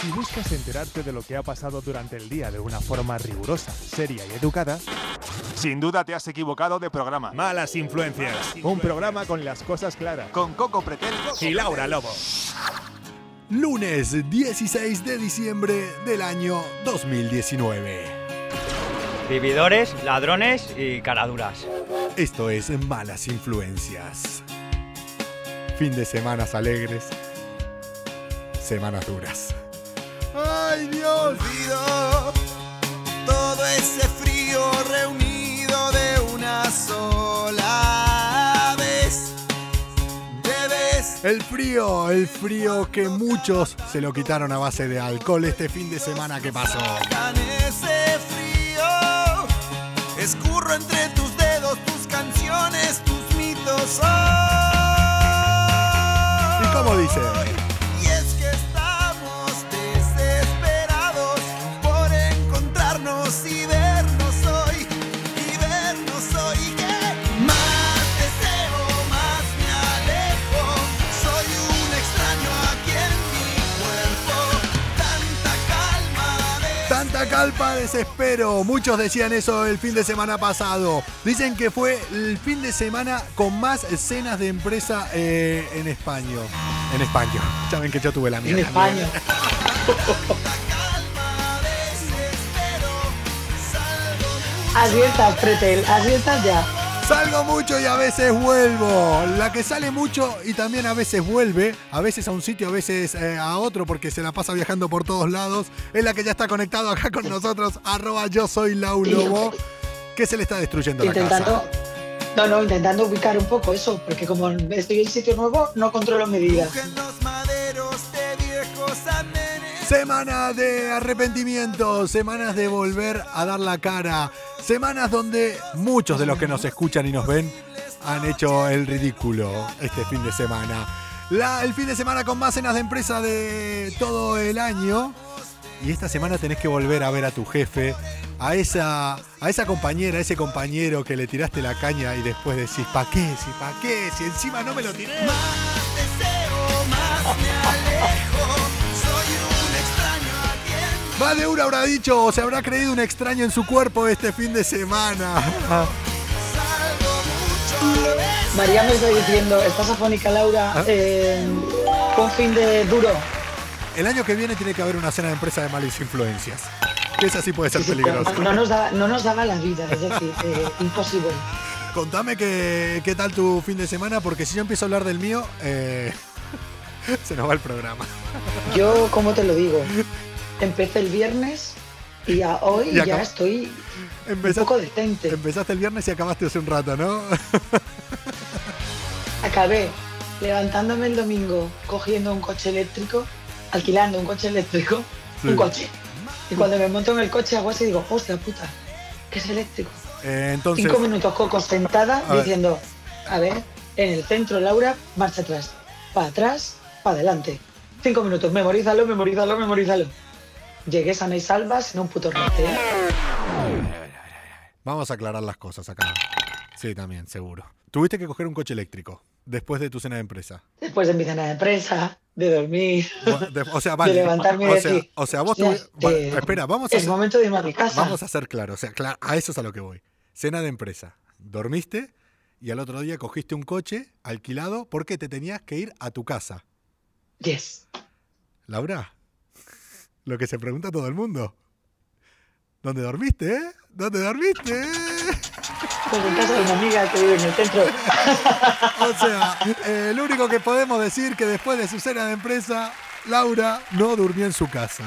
Si buscas enterarte de lo que ha pasado durante el día de una forma rigurosa, seria y educada, sin duda te has equivocado de programa. Malas Influencias. Un programa con las cosas claras. Con Coco Pretel y Laura Lobo. Lunes 16 de diciembre del año 2019. Vividores, ladrones y caraduras. Esto es Malas Influencias. Fin de semanas alegres, semanas duras. ¡Ay, Dios! Olvido todo ese frío reunido de una sola vez. Debes El frío, el frío que muchos se lo quitaron a base de alcohol este fin de semana que pasó. ese frío. Escurro entre tus dedos tus canciones, tus mitos. ¿Y cómo dice? Desespero. Muchos decían eso el fin de semana pasado. Dicen que fue el fin de semana con más escenas de empresa eh, en España. En España. Saben que yo tuve la mía. En. España. Adviertas, Pretel, adviertas ya. Salgo mucho y a veces vuelvo. La que sale mucho y también a veces vuelve, a veces a un sitio, a veces eh, a otro, porque se la pasa viajando por todos lados, es la que ya está conectado acá con nosotros, arroba yo soy Laulobo, que se le está destruyendo la Intentando. casa. No, no, intentando ubicar un poco eso, porque como estoy en sitio nuevo, no controlo medidas. en los maderos de viejos andenes. Semana de arrepentimiento, semanas de volver a dar la cara, semanas donde muchos de los que nos escuchan y nos ven han hecho el ridículo este fin de semana. La- el fin de semana con más cenas de empresa de todo el año. Y esta semana tenés que volver a ver a tu jefe, a esa, a esa compañera, a ese compañero que le tiraste la caña y después decís, ¿pa' qué? Si pa' qué? Si encima no me lo tiré. Más de uno habrá dicho o se habrá creído un extraño en su cuerpo este fin de semana. María me está diciendo, estás afónica, Laura. ¿Ah? eh, un fin de duro. El año que viene tiene que haber una cena de empresa de malas influencias. Que esa sí puede ser peligrosa. No nos, da, no nos daba la vida, es decir, eh, imposible. Contame que- qué tal tu fin de semana, porque si yo empiezo a hablar del mío, eh, se nos va el programa. Yo, como te lo digo, empecé el viernes y a hoy Y ya estoy un poco detente. empezaste el viernes y acabaste hace un rato, ¿no? Acabé levantándome el domingo cogiendo un coche eléctrico, alquilando un coche eléctrico, Sí. un coche. Y cuando me monto en el coche hago así y digo, hostia puta, que es eléctrico. Eh, entonces, Cinco minutos Coco sentada A ver. diciendo, a ver, en el centro Laura, marcha atrás, para atrás, para adelante. Cinco minutos, memorízalo, memorízalo, memorízalo. Llegué sana y salva sin un puto rete. vamos a aclarar las cosas acá. Sí, también, seguro. Tuviste que coger un coche eléctrico después de tu cena de empresa. Después de mi cena de empresa, de dormir, De- o sea, vale. levantarme y o, sea, decir, o sea, vos "Hostia, tuvi- va- eh, espera, vamos a es hacer- momento de irme a mi casa. Vamos a ser claros, o sea, a eso es a lo que voy. Cena de empresa. Dormiste y al otro día cogiste un coche alquilado porque te tenías que ir a tu casa. Yes. Laura, lo que se pregunta todo el mundo. ¿Dónde dormiste, eh? ¿Dónde dormiste, en casa de una amiga que vive en el centro. O sea, eh, lo único que podemos decir que después de su cena de empresa, Laura no durmió en su casa.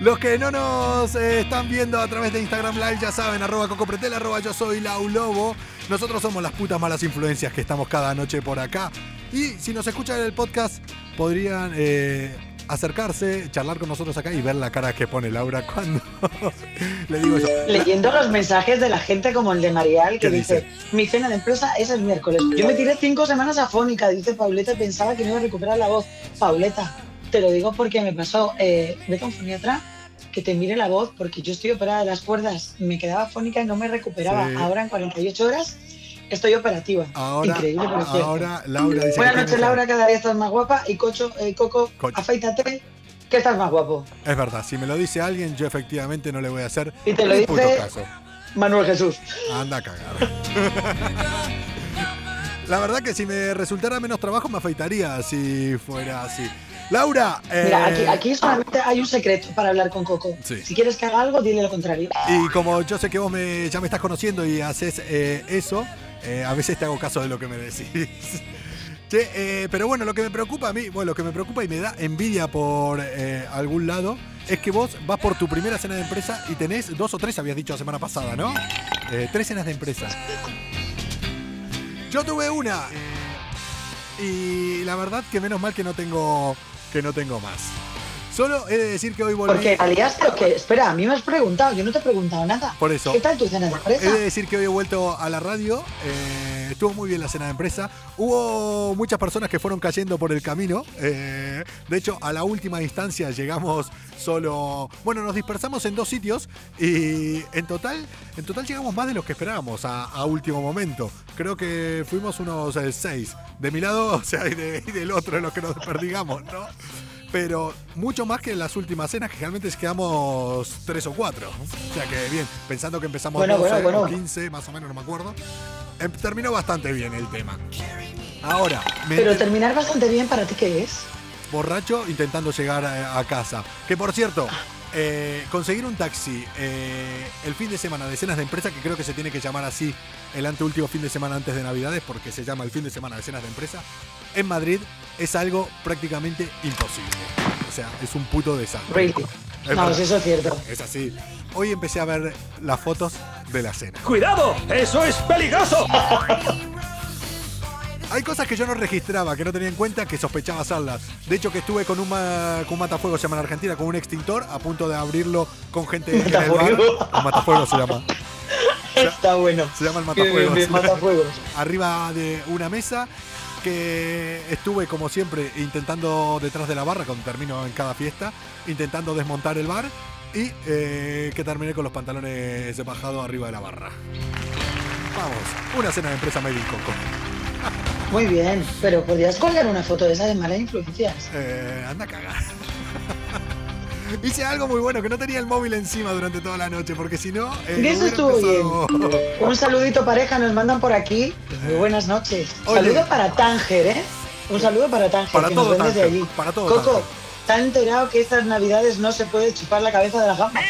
Los que no nos eh, están viendo a través de Instagram Live ya saben, arroba cocopretel, arroba yo soy Laulobo. Nosotros somos las putas malas influencias que estamos cada noche por acá. Y si nos escuchan en el podcast, podrían eh, acercarse, charlar con nosotros acá y ver la cara que pone Laura cuando le digo eso. Leyendo los mensajes de la gente como el de Marial que ¿Qué dice, dice? mi cena de empresa es el miércoles. Yo me tiré cinco semanas afónica, dice Pauleta, y pensaba que no iba a recuperar la voz. Pauleta, te lo digo porque me pasó, eh, vete a un foniatra que te mire la voz, porque yo estoy operada de las cuerdas, me quedaba afónica y no me recuperaba. Sí. Ahora en 48 horas estoy operativa. Ahora, Increíble, pero ahora Laura dice Buenas noches, Laura, cada día estás más guapa. Y Cocho, eh, Coco, Cocho. afeítate, que estás más guapo. Es verdad, si me lo dice alguien, yo efectivamente no le voy a hacer Y te lo puto dice- caso. Manuel Jesús. Anda a cagar. La verdad que si me resultara menos trabajo me afeitaría si fuera así. Laura, eh, Mira, aquí, aquí solamente hay un secreto para hablar con Coco. Sí. Si quieres que haga algo, dile lo contrario. y como yo sé que vos me, ya me estás conociendo y haces eh, eso, eh, a veces te hago caso de lo que me decís. Eh, pero bueno, lo que me preocupa a mí, bueno, lo que me preocupa y me da envidia por eh, algún lado, es que vos vas por tu primera cena de empresa y tenés dos o tres, habías dicho la semana pasada, ¿no? Tres cenas de empresa. Yo tuve una y la verdad que menos mal que no tengo que no tengo más. Solo he de decir que hoy volví. Porque la liaste o qué? Espera, a mí me has preguntado, yo no te he preguntado nada. Por eso. ¿Qué tal tu cena de He empresa? de decir que hoy he vuelto a la radio. eh, estuvo muy bien la cena de empresa. Hubo muchas personas que fueron cayendo por el camino. eh, de hecho, a la última instancia llegamos solo. Bueno, nos dispersamos en dos sitios y en total, en total llegamos más de los que esperábamos a, a último momento. Creo que fuimos unos eh, seis. De mi lado, o sea, y, de- y del otro de los que nos desperdigamos, ¿no? Pero mucho más que en las últimas cenas, que generalmente quedamos tres o cuatro. O sea que bien, pensando que empezamos Bueno, 12 bueno, bueno. o 15, más o menos, no me acuerdo. Em, terminó bastante bien el tema. Ahora, me Pero terminar bastante bien para ti, ¿qué es? borracho intentando llegar a, a casa. Que por cierto, eh, conseguir un taxi eh, el fin de semana de cenas de empresa, que creo que se tiene que llamar así el anteúltimo fin de semana antes de Navidades, porque se llama el fin de semana de cenas de empresa, en Madrid es algo prácticamente imposible. O sea, es un puto desastre. Really. Es No, verdad. eso es cierto. Es así. Hoy empecé a ver las fotos de la cena. ¡Cuidado! ¡Eso es peligroso! Hay cosas que yo no registraba, que no tenía en cuenta, que sospechaba hacerlas. De hecho, que estuve con un, ma- con un matafuego, se llama en Argentina, con un extintor, a punto de abrirlo con gente en el bar. Un matafuego se llama. Está bueno. Se llama el bien, matafuegos. bien, matafuegos. Arriba de una mesa que estuve, como siempre, intentando detrás de la barra, cuando termino en cada fiesta, intentando desmontar el bar y eh, que terminé con los pantalones bajados arriba de la barra. Vamos, una cena de empresa Made in Coco. Muy bien, pero podrías colgar una foto de esa de malas influencias. Eh, anda a cagar. Hice algo muy bueno, que no tenía el móvil encima durante toda la noche, porque si no... eh, eso estuvo empezado- Un saludito pareja, nos mandan por aquí. Muy buenas noches. Oye. Saludo para Tánger, ¿eh? Un saludo para Tánger, Para que todo nos ven desde Tánger, allí. para todo Coco, Tánger. ¿te has enterado que estas navidades no se puede chupar la cabeza de la gamba?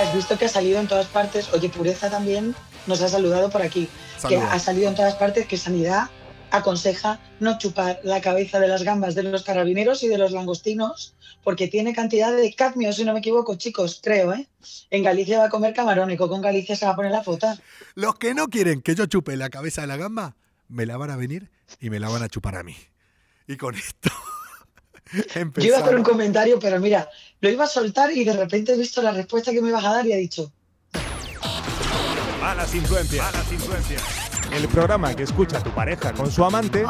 Has visto que ha salido en todas partes, oye, Pureza también nos ha saludado por aquí, que ha salido en todas partes que Sanidad aconseja no chupar la cabeza de las gambas de los carabineros y de los langostinos porque tiene cantidad de cadmio, si no me equivoco, chicos, creo, ¿eh? En Galicia va a comer camarón y Coco en Galicia se va a poner la foto. Los que no quieren que yo chupe la cabeza de la gamba, me la van a venir y me la van a chupar a mí. Y con esto... Yo iba a hacer un comentario, pero mira, lo iba a soltar y de repente he visto la respuesta que me ibas a dar y he dicho, Malas influencias. Malas influencias. El programa que escucha tu pareja con su amante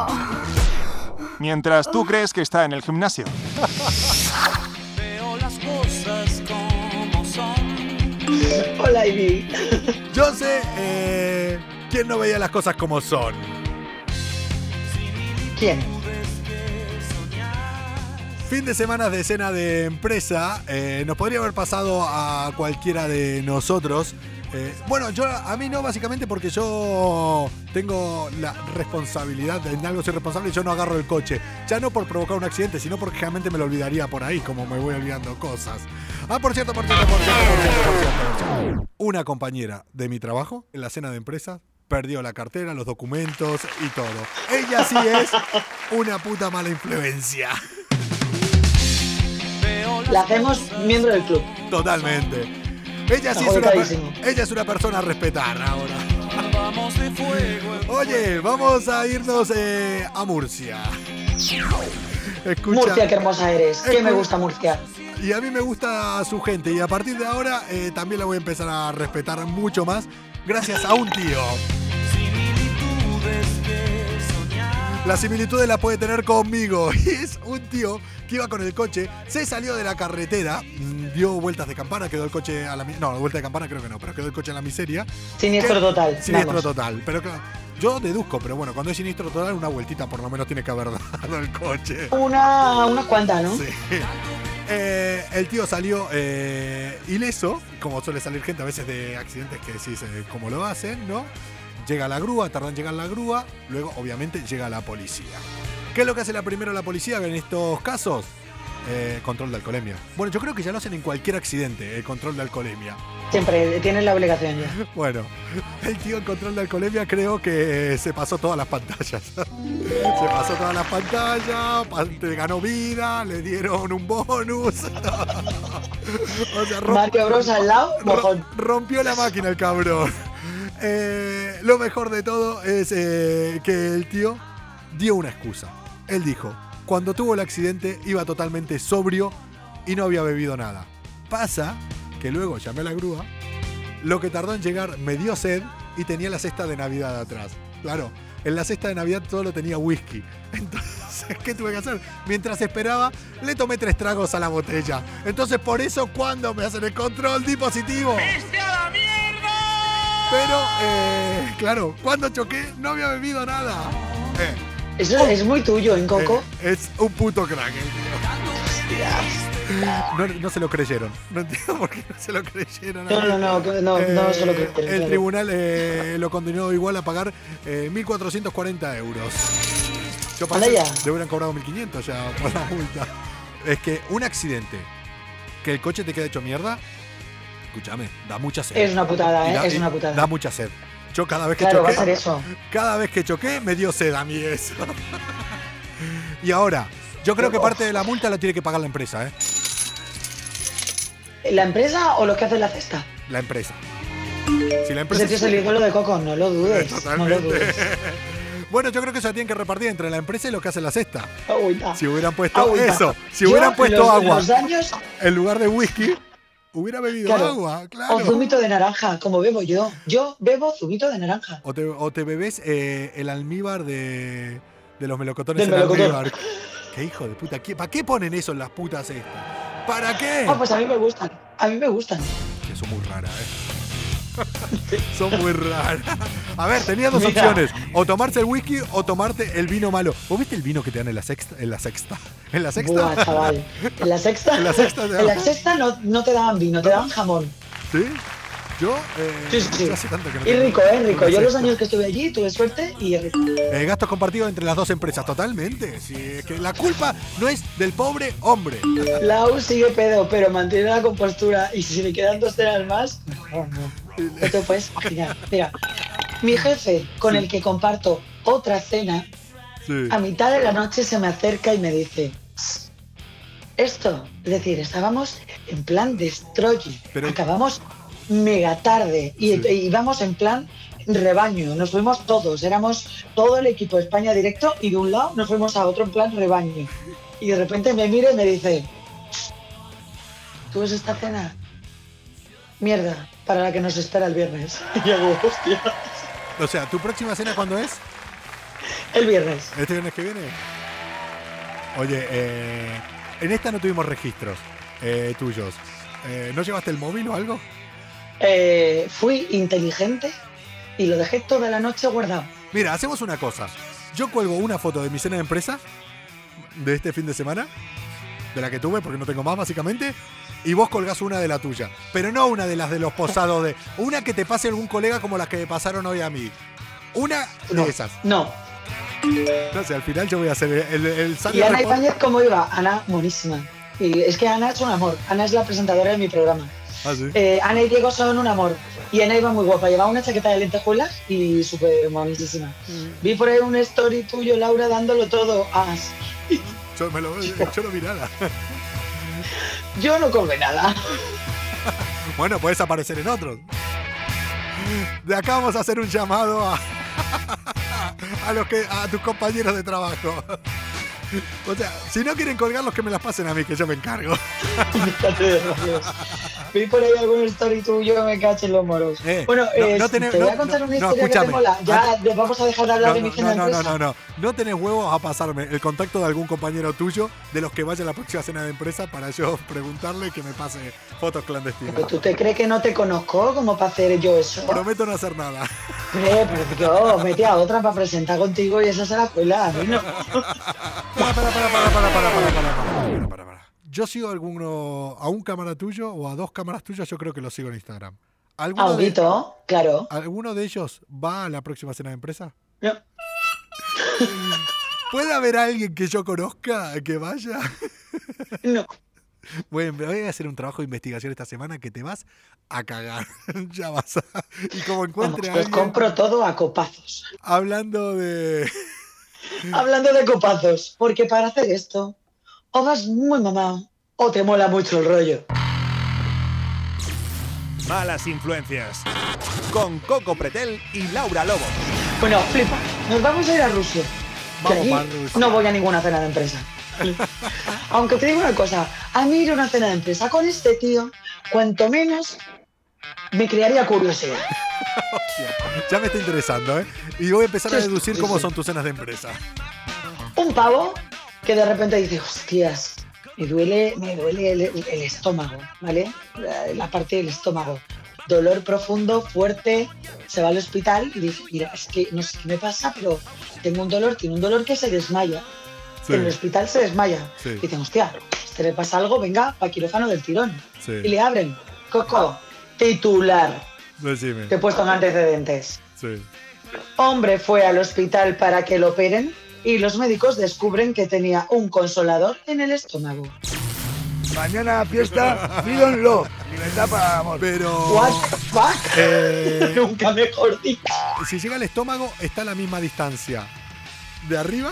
Mientras tú crees que está en el gimnasio. Veo las cosas como son. hola Ivy. Yo sé eh, quién no veía las cosas como son. ¿Quién? Fin de semana de cena de empresa. eh, nos podría haber pasado a cualquiera de nosotros. Eh, bueno, yo a mí no, básicamente porque yo tengo la responsabilidad, en algo soy responsable yo no agarro el coche. Ya no por provocar un accidente, sino porque realmente me lo olvidaría por ahí, como me voy olvidando cosas. Ah, por cierto, por cierto, por cierto, por cierto, por cierto, por cierto. Una compañera de mi trabajo, en la cena de empresa, perdió la cartera, los documentos y todo. Ella sí es una puta mala influencia. La hacemos miembro del club. Totalmente. Ella sí es una, ella es una persona a respetar ahora. Vamos de fuego. Oye, vamos a irnos eh, a Murcia. Escucha, Murcia, qué hermosa eres. Que me gusta Murcia. y a mí me gusta su gente y a partir de ahora eh, también la voy a empezar a respetar mucho más gracias a un tío. La similitud la puede tener conmigo. Y es un tío que iba con el coche, se salió de la carretera, mm, dio vueltas de campana, quedó el coche a la No, vuelta de campana creo que no, pero quedó el coche en la miseria. Siniestro total. Siniestro vamos. total. Pero claro, Yo deduzco, pero bueno, cuando es siniestro total, una vueltita por lo menos tiene que haber dado el coche. Una, unas cuantas, ¿no? Sí. Eh, el tío salió eh, ileso, como suele salir gente a veces de accidentes que decís eh, cómo lo hacen, ¿no? Llega la grúa, tardan en llegar la grúa, luego obviamente llega la policía. ¿Qué es lo que hace la primero la policía en estos casos? Eh, control de alcoholemia. Bueno, yo creo que ya lo hacen en cualquier accidente, el control de alcoholemia. Siempre tienen la obligación ya. Bueno, el tío en control de alcoholemia creo que se pasó todas las pantallas. se pasó todas las pantallas, pa- te ganó vida, le dieron un bonus. o sea, Mario Bros al lado, mojón. rompió la máquina el cabrón. Eh, lo mejor de todo es eh, que el tío dio una excusa. Él dijo, cuando tuvo el accidente iba totalmente sobrio y no había bebido nada. Pasa que luego llamé a la grúa, lo que tardó en llegar me dio sed y tenía la cesta de Navidad atrás. Claro, en la cesta de Navidad solo tenía whisky. Entonces, ¿qué tuve que hacer? Mientras esperaba, le tomé tres tragos a la botella. Entonces, por eso, cuando me hacen el control, di positivo. Pero, eh, claro, cuando choqué, no había bebido nada. Eh, Eso es muy tuyo, ¿en Coco? eh, es un puto crack tío. No, no se lo creyeron. No entiendo por qué no se lo creyeron. No, no, no, no, no, no solo que Eh, El tribunal eh, lo condenó igual a pagar eh, 1.440 euros. Yo pensé ya. le hubieran cobrado 1.500 ya por la multa. Es que un accidente, que el coche te quede hecho mierda, escúchame, da mucha sed. Es una putada, ¿eh? da- Es una putada. Da mucha sed. Yo cada vez que Claro, va a choqué, ser eso. cada vez que choqué me dio sed a mí eso. y ahora, yo creo que parte de la multa la tiene que pagar la empresa, ¿eh? ¿La empresa o los que hacen la cesta? La empresa. Si la empresa Ese tío es el ídolo de Coco, no lo dudes. No lo dudes. bueno, yo creo que eso la tienen que repartir entre la empresa y lo que hace la cesta. Agüita. Si hubieran puesto Agüita. eso, si Yo, hubieran puesto los- agua Los en lugar de whisky, hubiera bebido Claro. agua, claro. o zumito de naranja, como bebo yo. Yo bebo zumito de naranja. O te, o te bebes eh, el almíbar de, de los melocotones Del en melocotón. almíbar. Qué hijo de puta. ¿qué- ¿Para qué ponen eso en las putas estas? ¿Para qué? Ah, pues a mí me gustan. A mí me gustan. Que son muy raras, ¿eh? son muy raras. A ver, tenía dos Mira. opciones. O tomarse el whisky o tomarte el vino malo. ¿Vos viste el vino que te dan en la sexta? En la sexta. ¿En la sexta? Buah, chaval. En la sexta. En la sexta te En la sexta no, no te daban vino, te daban jamón. ¿Sí? Yo, eh, Sí, sí, sí. yo hace tanto que no Y rico, eh, rico. Yo los años que estuve allí tuve suerte y rico. Eh, gastos compartidos entre las dos empresas, totalmente. Sí, es que la culpa no es del pobre hombre. Lau sigue pedo, pero mantiene la compostura. Y si le quedan dos cenas más, mejor no. No te puedes imaginar. Mira, mi jefe, con el que comparto otra cena, Sí. a mitad de la noche se me acerca y me dice: Esto, es decir, estábamos en plan destroy. Pero- Acabamos mega tarde y Sí. íbamos en plan rebaño. Nos fuimos todos, éramos todo el equipo de España directo y de un lado nos fuimos a otro en plan rebaño. Y de repente me mira y me dice: ¿Tú ves esta cena? Mierda, para la que nos espera el viernes. Y yo hago, hostia. O sea, ¿tu próxima cena cuándo es? El viernes. ¿Este viernes que viene? Oye, eh, en esta no tuvimos registros eh, tuyos. Eh, ¿No llevaste el móvil o algo? Eh, fui inteligente y lo dejé toda la noche guardado. Mira, hacemos una cosa. Yo cuelgo una foto de mi cena de empresa de este fin de semana, de la que tuve, porque no tengo más básicamente, y vos colgás una de la tuya. Pero no una de las de los posados de. Una que te pase algún colega como las que me pasaron hoy a mí. Una No, de esas. no. No sé, al final yo voy a hacer el, el ¿Y Ana Ibáñez cómo iba? Ana, buenísima. Y es que Ana es un amor. Ana es la presentadora de mi programa. Ah, sí. Eh, Ana y Diego son un amor. Y Ana iba muy guapa. Llevaba una chaqueta de lentejuelas y súper monísima. Vi por ahí un story tuyo, Laura, dándolo todo. Ah, sí. Yo, me lo, yo no vi nada. yo no come nada. Bueno, puedes aparecer en otros. De acá vamos a hacer un llamado a, a los que a tus compañeros de trabajo. O sea, si no quieren colgar los que me las pasen a mí, que yo me encargo vi por ahí algún story tuyo, me caché los moros. Bueno, no, eh, no tenés, te voy a contar no, una historia que te mola. Ya antes, vamos a dejar de hablar de mi no, no, no, no, no. No tenés huevos a pasarme el contacto de algún compañero tuyo de los que vaya a la próxima cena de empresa para yo preguntarle que me pase fotos clandestinas. Pero tú te crees que no te conozco como para hacer yo eso. Prometo no hacer nada. Eh, pero yo, metí a otra para presentar contigo y esa se la cuela. Yo sigo a alguno, a un cámara tuyo o a dos cámaras tuyas, yo creo que los sigo en Instagram. ¿Alguno de, Audito, claro. ¿Alguno de ellos va a la próxima cena de empresa? No. ¿Puede haber alguien que yo conozca que vaya? No. Bueno, voy a hacer un trabajo de investigación esta semana que te vas a cagar. ya vas a... Y como Vamos, encuentre a pues alguien compro todo a copazos. hablando de... Hablando de copazos, porque para hacer esto, o vas muy mamá o te mola mucho el rollo. Malas influencias. Con Coco Pretel y Laura Lobo. Bueno, flipa, nos vamos a ir a Rusia. Que allí. No voy a ninguna cena de empresa. Aunque te digo una cosa, a mí ir a una cena de empresa con este tío, cuanto menos me crearía curiosidad. Ya me está interesando, ¿eh? Y voy a empezar a deducir cómo son tus cenas de empresa. Un pavo que de repente dice, hostias, me duele, me duele el, el estómago, ¿vale? La, la parte del estómago. Dolor profundo, fuerte, se va al hospital y dice, mira, es que no sé qué me pasa, pero tengo un dolor, tiene un dolor que se desmaya. Sí, En el hospital se desmaya. Sí. Y dicen, hostia, este le pasa algo, venga, para quirófano del tirón. sí. Y le abren, Coco, titular, Decime. te he puesto en antecedentes. Hombre fue al hospital para que lo operen y los médicos descubren que tenía un consolador en el estómago. Mañana fiesta, Freedom Love. Libertad para amor. Pero... What the fuck? eh, Nunca mejor dicho. si llega al estómago, está a la misma distancia de arriba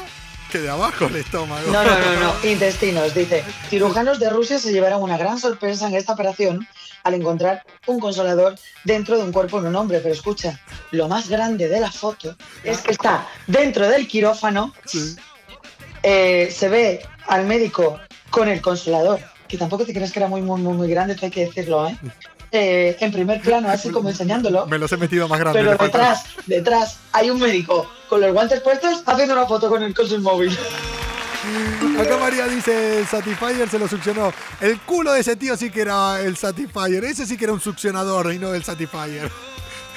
que de abajo el estómago. No, no, no, no. Intestinos, dice. Cirujanos de Rusia se llevaron una gran sorpresa en esta operación al encontrar un consolador dentro de un cuerpo de un hombre. Pero escucha, lo más grande de la foto es que está dentro del quirófano, Sí. eh, se ve al médico con el consolador, que tampoco te crees que era muy, muy, muy, muy grande, esto hay que decirlo, ¿eh? Eh, en primer plano, así como enseñándolo. Me los he metido más grandes. Pero detrás, detrás, hay un médico con los guantes puestos haciendo una foto con el con su móvil. Acá María dice, el Satisfyer se lo succionó. El culo de ese tío sí que era el Satisfyer. Ese sí que era un succionador y no el Satisfyer.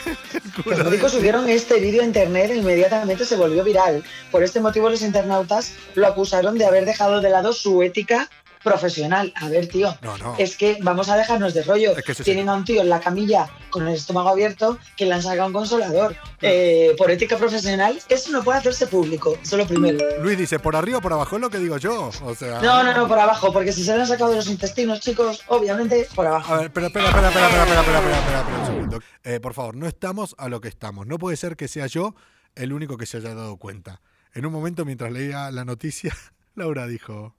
Los médicos subieron este vídeo a internet e inmediatamente se volvió viral. Por este motivo los internautas lo acusaron de haber dejado de lado su ética profesional. A ver, tío, No, no. es que vamos a dejarnos de rollo. Es que eso sí. Tienen a un tío en la camilla con el estómago abierto que le han sacado un consolador. Eh, por ética profesional, eso no puede hacerse público. Eso es lo primero. Luis dice, por arriba o por abajo, es lo que digo yo. O sea... No, no, no, por abajo, porque si se le han sacado de los intestinos, chicos, obviamente por abajo. A ver, espera, espera, espera, espera, espera, espera, espera, espera, espera, espera un segundo. Eh, por favor, no estamos a lo que estamos. No puede ser que sea yo el único que se haya dado cuenta. En un momento, mientras leía la noticia, Laura dijo,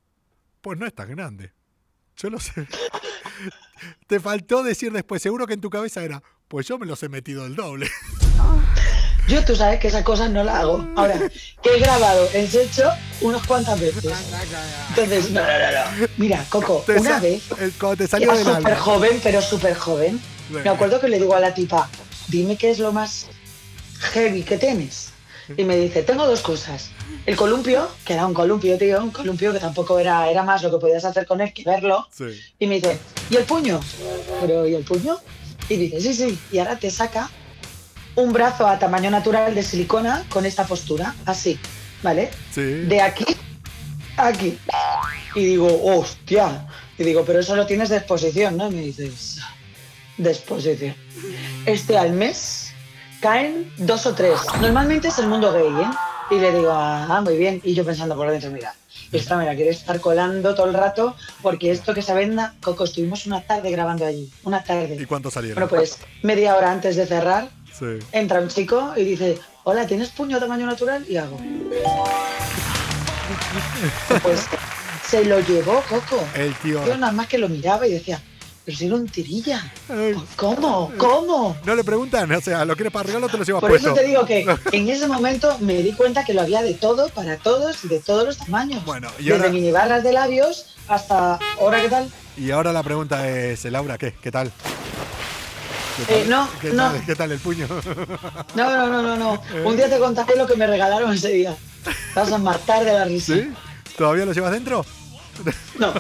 pues no es tan grande. Yo lo sé. Te faltó decir después, seguro que en tu cabeza era, pues yo me los he metido el doble. Yo, tú sabes que esas cosas no las hago. Ahora, que he grabado en Secho unas cuantas veces. Entonces, no, no, no, no. Mira, Coco, Te una vez, cuando te salió del súper joven, pero súper joven, me acuerdo que le digo a la tipa, dime qué es lo más heavy que tienes. Y me dice, tengo dos cosas. El columpio, que era un columpio, tío, un columpio que tampoco era, era más lo que podías hacer con él que verlo. Sí. Y me dice, ¿y el puño? Pero, ¿y el puño? Y dice, sí, sí. Y ahora te saca un brazo a tamaño natural de silicona con esta postura, así, ¿vale? Sí. De aquí a aquí. Y digo, hostia. Y digo, pero eso lo tienes de exposición, ¿no? Y me dices, de exposición. Este al mes caen dos o tres. Normalmente es el mundo gay, ¿eh? Y le digo, ah, muy bien. Y yo pensando por dentro, mira, esta me la quiere estar colando todo el rato porque esto que se venda, Coco, estuvimos una tarde grabando allí, una ¿Y tarde. cuánto salieron? Bueno, pues media hora antes de cerrar, Sí. entra un chico y dice, hola, ¿tienes puño tamaño natural? Y hago. Pues se lo llevó Coco. El tío. Yo nada más que lo miraba y decía, pero si era un tirilla. Ay, ¿Cómo? ¿Cómo? No le preguntan, o sea, ¿lo quieres para regalo te lo llevas Por puesto? eso te digo que en ese momento me di cuenta que lo había de todo, para todos y de todos los tamaños. Bueno, y Desde ahora, minibarras de labios hasta, ¿ahora qué tal? y ahora la pregunta es, Laura, ¿qué? ¿Qué tal? ¿Qué Eh, no, ¿Qué no. Tal, ¿Qué tal el puño? No, no, no, no, no. Un día te contaré lo que me regalaron ese día. Vas a matar de la risa. ¿Sí? ¿Todavía lo llevas dentro? No.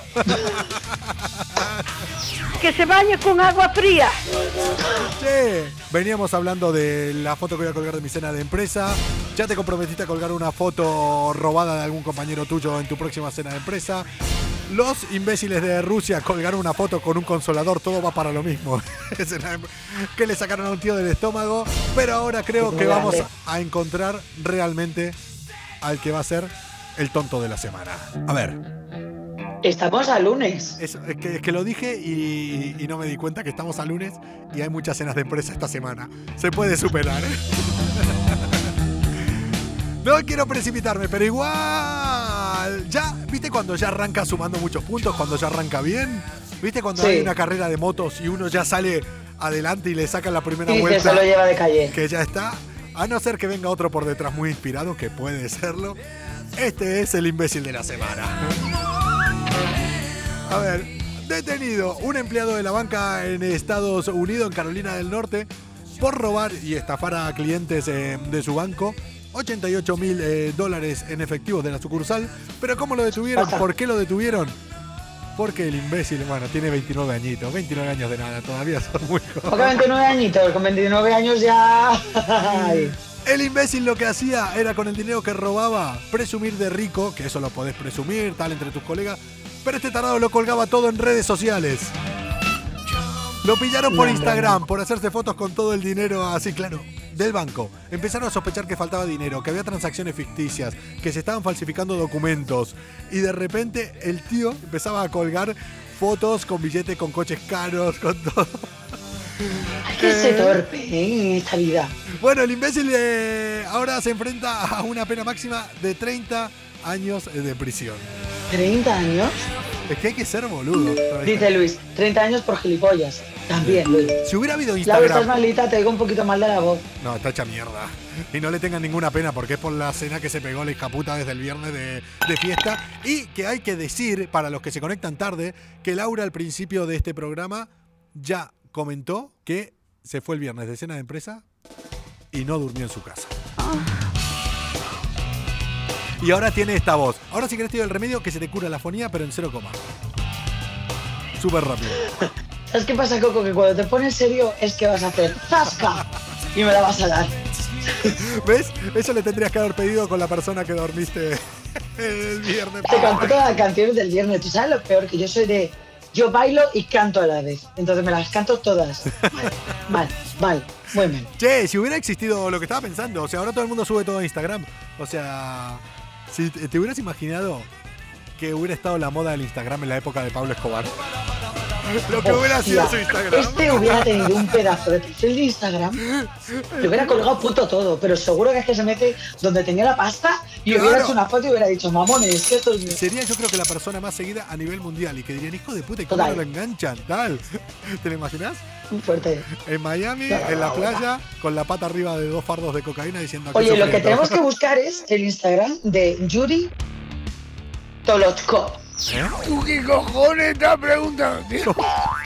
Que se bañe con agua fría. Che, veníamos hablando de la foto que voy a colgar de mi cena de empresa. Ya te comprometiste a colgar una foto robada de algún compañero tuyo en tu próxima cena de empresa. Los imbéciles de Rusia colgaron una foto con un consolador, todo va para lo mismo. que le sacaron a un tío del estómago. Pero ahora creo que vamos a encontrar realmente al que va a ser el tonto de la semana. A ver, Estamos a lunes. Es, es que, es que lo dije y, y no me di cuenta que estamos a lunes y hay muchas cenas de empresa esta semana. Se puede superar, ¿eh? No quiero precipitarme, pero igual. Ya, ¿viste cuando ya arranca sumando muchos puntos? Cuando ya arranca bien. ¿Viste cuando Sí. hay una carrera de motos y uno ya sale adelante y le saca la primera Y que vuelta? se lo lleva de calle. Que ya está. A no ser que venga otro por detrás muy inspirado, que puede serlo. Este es el imbécil de la semana. A ver, detenido un empleado de la banca en Estados Unidos, en Carolina del Norte, por robar y estafar a clientes eh, de su banco. 88 mil eh, dólares en efectivo de la sucursal. Pero ¿cómo lo detuvieron? ¿Por qué lo detuvieron? Porque el imbécil, bueno, tiene 29 añitos. 29 años de nada, todavía son muy Porque jóvenes. 29 añitos, con 29 años ya. El imbécil lo que hacía era con el dinero que robaba presumir de rico, que eso lo podés presumir, tal, entre tus colegas. Pero este tarado lo colgaba todo en redes sociales. Lo pillaron por Instagram, por hacerse fotos con todo el dinero así, claro, del banco. Empezaron a sospechar que faltaba dinero, que había transacciones ficticias, que se estaban falsificando documentos. Y de repente el tío empezaba a colgar fotos con billetes, con coches caros, con todo. Hay que ser torpe ¿eh? en esta vida. Bueno, el imbécil eh, ahora se enfrenta a una pena máxima de 30 años de prisión. 30 años. Es que hay que ser boludo. Dice Luis, 30 años por gilipollas. También, Luis. Si hubiera habido Laura, estás Instagram. malita, te digo un poquito mal de la voz. No, está hecha mierda. Y no le tengan ninguna pena porque es por la cena que se pegó la hija puta desde el viernes de, de fiesta. Y que hay que decir, para los que se conectan tarde, que Laura al principio de este programa ya comentó que se fue el viernes de cena de empresa y no durmió en su casa. Y ahora tiene esta voz. Ahora si querés te doy el remedio que se te cura la fonía, pero en cero coma. Súper rápido. ¿Sabes qué pasa, Coco? Que cuando te pones serio es que vas a hacer ¡Zasca! Y me la vas a dar. ¿Ves? Eso le tendrías que haber pedido con la persona que dormiste el viernes. Te canto todas las canciones del viernes. ¿Tú sabes lo peor? Que yo soy de... Yo bailo y canto a la vez. Entonces me las canto todas. Mal, mal, mal. Muy mal. Che, si hubiera existido lo que estaba pensando, o sea, ahora todo el mundo sube todo a Instagram. O sea, si te hubieras imaginado que hubiera estado la moda del Instagram en la época de Pablo Escobar. Lo que hubiera sido su Instagram. Este hubiera tenido un pedazo de perfil de Instagram. Le hubiera colgado puto todo, pero seguro que es que se mete donde tenía la pasta y hubiera hecho una foto y hubiera dicho, mamones, que esto es mío". Sería yo creo que la persona más seguida a nivel mundial y que dirían, hijo de puta, ¿y cómo no lo enganchan? Tal. ¿Te lo imaginas? Muy fuerte. En Miami, en la playa, con la pata arriba de dos fardos de cocaína diciendo "Aquí Oye, lo que sufriendo". tenemos que buscar es el Instagram de Yuri Tolochko. ¿Eh? ¿Tú qué cojones estás preguntando, tío?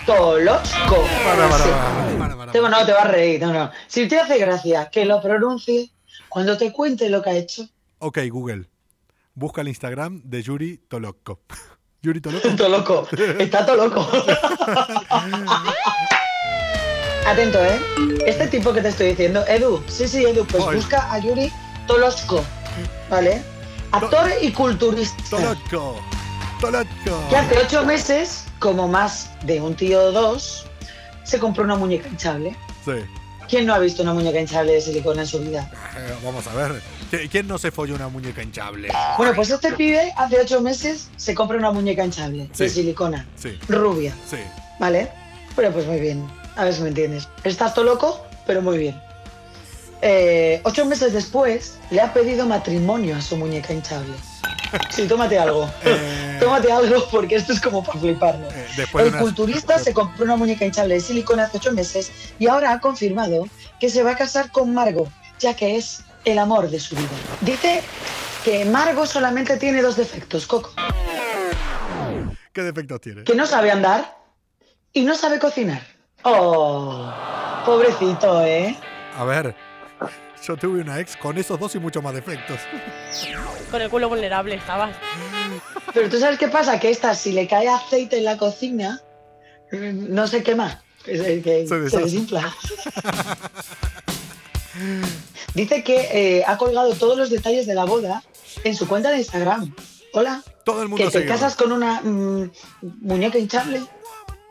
Tolochko. Para, para, para, para, para. Tengo- no, te va a reír, no, no. Si te hace gracia que lo pronuncie, cuando te cuente lo que ha hecho, Ok, Google. Busca el Instagram de Yuri Tolokko. Yuri Tolokko. todo loco. Está todo loco. Atento, ¿eh? Este tipo que te estoy diciendo, Edu, sí, sí, Edu, pues busca a Yuri Tolochko, ¿vale? Actor y culturista. Tolokko. Que hace ocho meses, como más de un tío o dos, se compró una muñeca hinchable. Sí. ¿Quién no ha visto una muñeca hinchable de silicona en su vida? Eh, vamos a ver. ¿Qui- ¿Quién no se folló una muñeca hinchable? Bueno, pues este pibe hace ocho meses se compra una muñeca hinchable de Sí. silicona, Sí, rubia, sí. ¿vale? Bueno, pues muy bien. A ver si me entiendes. Estás todo loco, pero muy bien. Eh, ocho meses después, le ha pedido matrimonio a su muñeca hinchable. Sí, tómate algo. Eh, Tómate algo porque esto es como para fliparlo. eh, después de El unas- culturista se compró una muñeca hinchable de silicona hace ocho meses y ahora ha confirmado que se va a casar con Margot, ya que es el amor de su vida. Dice que Margot solamente tiene dos defectos, Coco. ¿Qué defectos tiene? Que no sabe andar y no sabe cocinar. Oh, pobrecito, ¿eh? A ver, yo tuve una ex con esos dos y muchos más defectos. Con el culo vulnerable estabas. Pero tú sabes qué pasa, que esta, si le cae aceite en la cocina, no se quema, que se, que Se desinfla. Dice que eh, ha colgado todos los detalles de la boda en su cuenta de Instagram. Hola. Todo el mundo Que te sigue. casas con una mm, muñeca hinchable.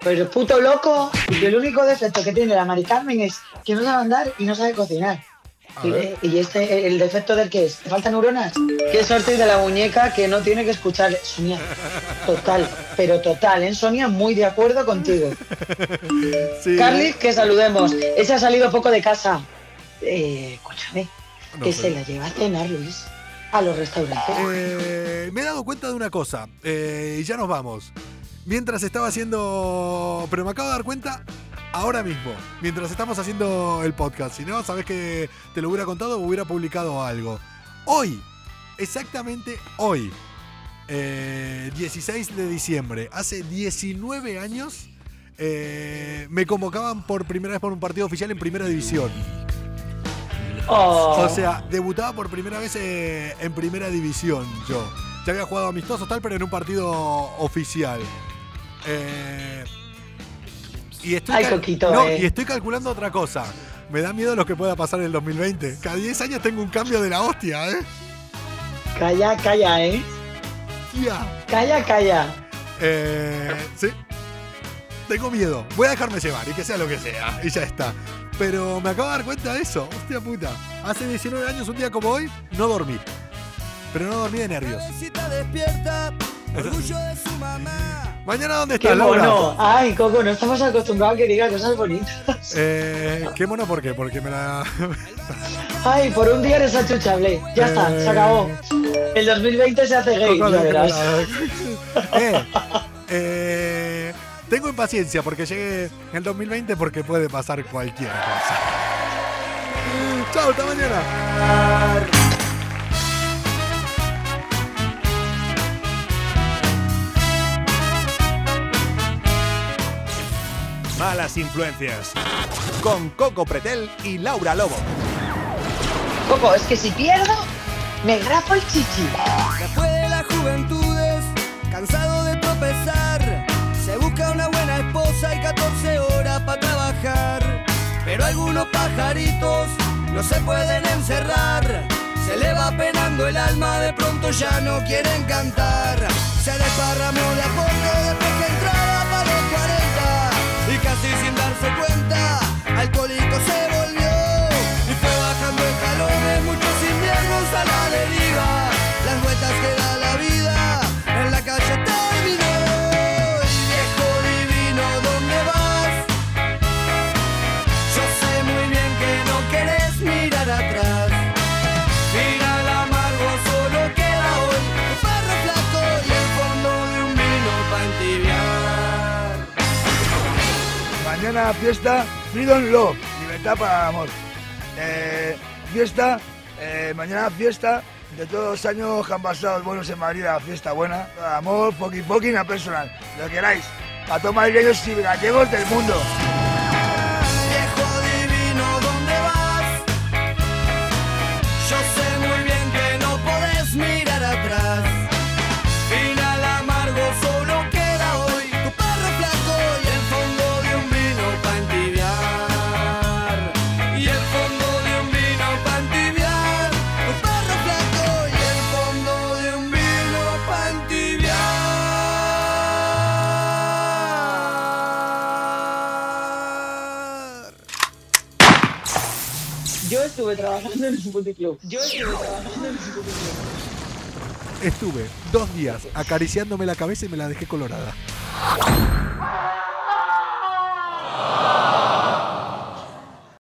Pero puto loco. Y el único defecto que tiene la Mari Carmen es que no sabe andar y no sabe cocinar. Y, eh, y este, el defecto del que es, ¿te faltan neuronas? Qué suerte de la muñeca que no tiene que escuchar. Sonia, total, pero total, ¿eh? Sonia, muy de acuerdo contigo. Sí. Carly, que saludemos. Ese ha salido poco de casa. Eh, escúchame, No que sé. se la lleva a cenar, Luis, a los restaurantes. Eh, me he dado cuenta de una cosa, eh, y ya nos vamos. Mientras estaba haciendo. Pero me acabo de dar cuenta ahora mismo, mientras estamos haciendo el podcast. Si no, sabes que te lo hubiera contado o hubiera publicado algo. Hoy, exactamente hoy, eh, 16 de diciembre, hace 19 años, eh, me convocaban por primera vez por un partido oficial en Primera División. Oh. O sea, debutaba por primera vez eh, en primera división yo. Ya había jugado amistoso tal, pero en un partido oficial. Eh, y, estoy Ay, Coquito, no, eh. y estoy calculando otra cosa. Me da miedo lo que pueda pasar en el 2020. Cada 10 años tengo un cambio de la hostia, ¿eh? Calla, calla, ¿eh? Tía. Calla, calla. Eh, sí. Tengo miedo. Voy a dejarme llevar y que sea lo que sea. Y ya está. Pero me acabo de dar cuenta de eso. Hostia puta. Hace 19 años, un día como hoy, no dormí. Pero no dormí de nervios. despierta, orgullo de su mamá. Mañana, ¿dónde Qué Laura? mono. Ay, Coco, no estamos acostumbrados a que diga cosas bonitas. Eh, ¿Qué mono por qué? Porque me la. Ay, por un día eres achuchable. Ya está, se acabó. El 2020 se hace gay, Coco, ya verás. eh, eh, tengo impaciencia porque llegue el 2020 porque puede pasar cualquier cosa. Chao, hasta mañana. Malas influencias. Con Coco Pretel y Laura Lobo. Coco, es que si pierdo, me grafo el chichi. Después de las juventudes, cansado de tropezar, se busca una buena esposa y 14 horas para trabajar. Pero algunos pajaritos no se pueden encerrar. Se le va penando el alma, de pronto ya no quieren cantar. Se desparramó de a poco después que entraba cuenta, alcohólico se volvió. Y fue bajando escalones, muchos inviernos a la deriva. Las vueltas que Fiesta Freedom Love, libertad para amor. Eh, fiesta, eh, mañana fiesta de todos los años que han pasado buenos en Madrid, fiesta buena. Amor, fucking fucking a personal, lo que queráis. A todos madrileños y gallegos del mundo. Trabajando en un puticlub. Yo estuve trabajando en un puticlub. Estuve dos días acariciándome la cabeza y me la dejé colorada.